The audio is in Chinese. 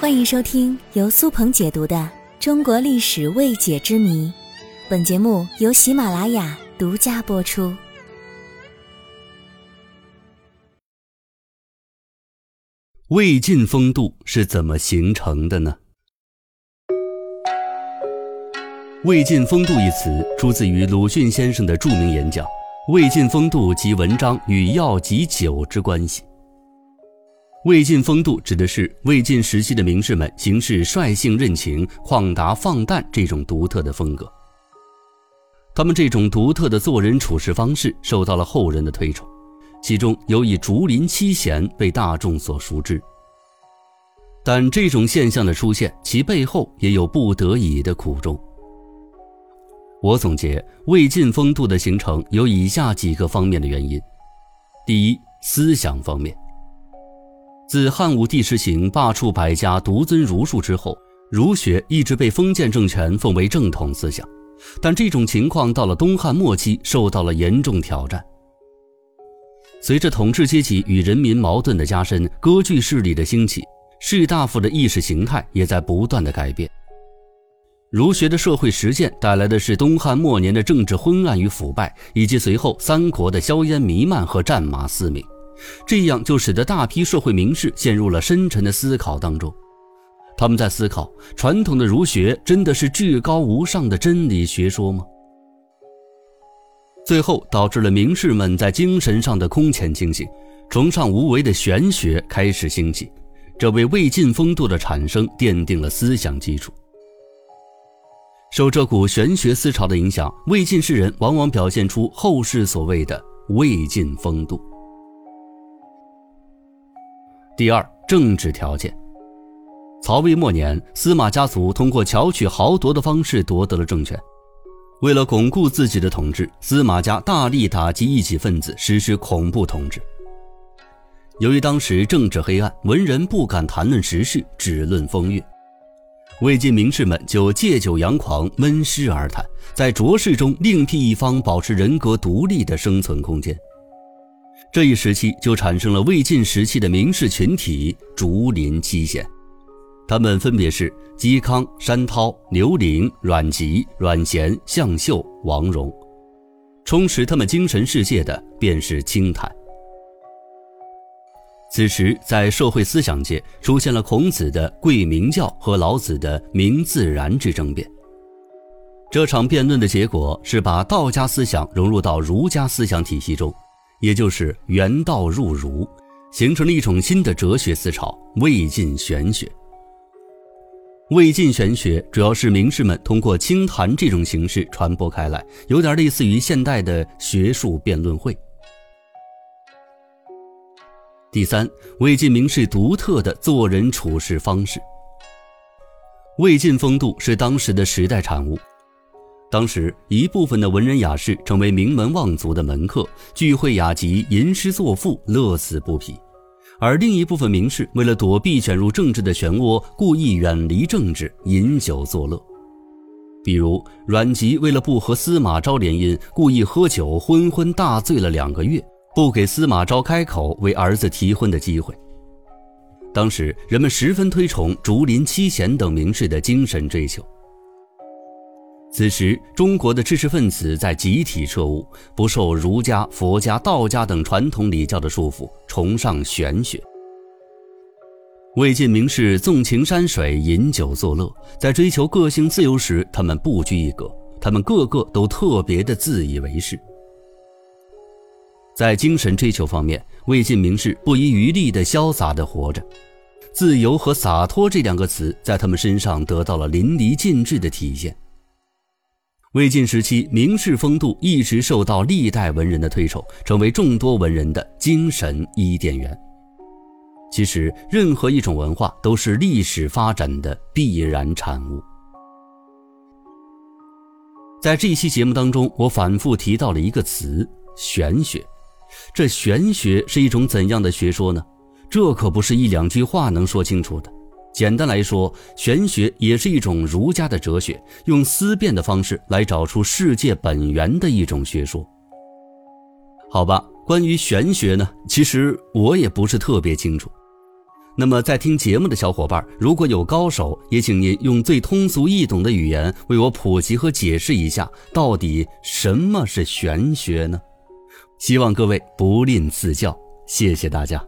欢迎收听由苏鹏解读的《中国历史未解之谜》，本节目由喜马拉雅独家播出。魏晋风度是怎么形成的呢？魏晋风度一词出自于鲁迅先生的著名演讲《魏晋风度及文章与药及酒之关系》。魏晋风度指的是魏晋时期的名士们行事率性任情、旷达放诞这种独特的风格。他们这种独特的做人处事方式受到了后人的推崇，其中有以竹林七贤被大众所熟知。但这种现象的出现，其背后也有不得已的苦衷。我总结魏晋风度的形成有以下几个方面的原因：第一，思想方面。自汉武帝实行罢黜百家、独尊儒术之后，儒学一直被封建政权奉为正统思想，但这种情况到了东汉末期受到了严重挑战。随着统治阶级与人民矛盾的加深，割据势力的兴起，士大夫的意识形态也在不断的改变。儒学的社会实践带来的是东汉末年的政治昏暗与腐败，以及随后三国的硝烟弥漫和战马嘶鸣。这样就使得大批社会名士陷入了深沉的思考当中，他们在思考：传统的儒学真的是至高无上的真理学说吗？最后导致了名士们在精神上的空前清醒，崇尚无为的玄学开始兴起，这为魏晋风度的产生奠定了思想基础。受这股玄学思潮的影响，魏晋士人往往表现出后世所谓的魏晋风度。第二，政治条件。曹魏末年，司马家族通过巧取豪夺的方式夺得了政权。为了巩固自己的统治，司马家大力打击异己分子，实施恐怖统治。由于当时政治黑暗，文人不敢谈论时事，只论风月，魏晋名士们就借酒扬狂，闷诗而谈，在浊世中另辟一方，保持人格独立的生存空间。这一时期就产生了魏晋时期的名士群体竹林七贤，他们分别是嵇康、山涛、刘伶、阮籍、阮咸、向秀、王戎。充实他们精神世界的便是清谈。此时，在社会思想界出现了孔子的贵名教和老子的名自然之争辩。这场辩论的结果是把道家思想融入到儒家思想体系中。也就是原道入儒，形成了一种新的哲学思潮——魏晋玄学。魏晋玄学主要是名士们通过清谈这种形式传播开来，有点类似于现代的学术辩论会。第三，魏晋名士独特的做人处事方式。魏晋风度是当时的时代产物。当时，一部分的文人雅士成为名门望族的门客，聚会雅集，吟诗作赋，乐此不疲；而另一部分名士为了躲避卷入政治的漩涡，故意远离政治，饮酒作乐。比如阮籍为了不和司马昭联姻，故意喝酒，昏昏大醉了两个月，不给司马昭开口为儿子提婚的机会。当时人们十分推崇竹林七贤等名士的精神追求。此时，中国的知识分子在集体彻悟，不受儒家、佛家、道家等传统礼教的束缚，崇尚玄学。魏晋名士纵情山水，饮酒作乐，在追求个性自由时，他们不拘一格，他们个个都特别的自以为是。在精神追求方面，魏晋名士不遗余力的潇洒的活着，自由和洒脱这两个词在他们身上得到了淋漓尽致的体现。魏晋时期，名士风度一直受到历代文人的推崇，成为众多文人的精神伊甸园。其实，任何一种文化都是历史发展的必然产物。在这一期节目当中，我反复提到了一个词——玄学。这玄学是一种怎样的学说呢？这可不是一两句话能说清楚的。简单来说，玄学也是一种儒家的哲学，用思辨的方式来找出世界本源的一种学说。好吧，关于玄学呢，其实我也不是特别清楚。那么，在听节目的小伙伴，如果有高手，也请您用最通俗易懂的语言为我普及和解释一下，到底什么是玄学呢？希望各位不吝赐教，谢谢大家。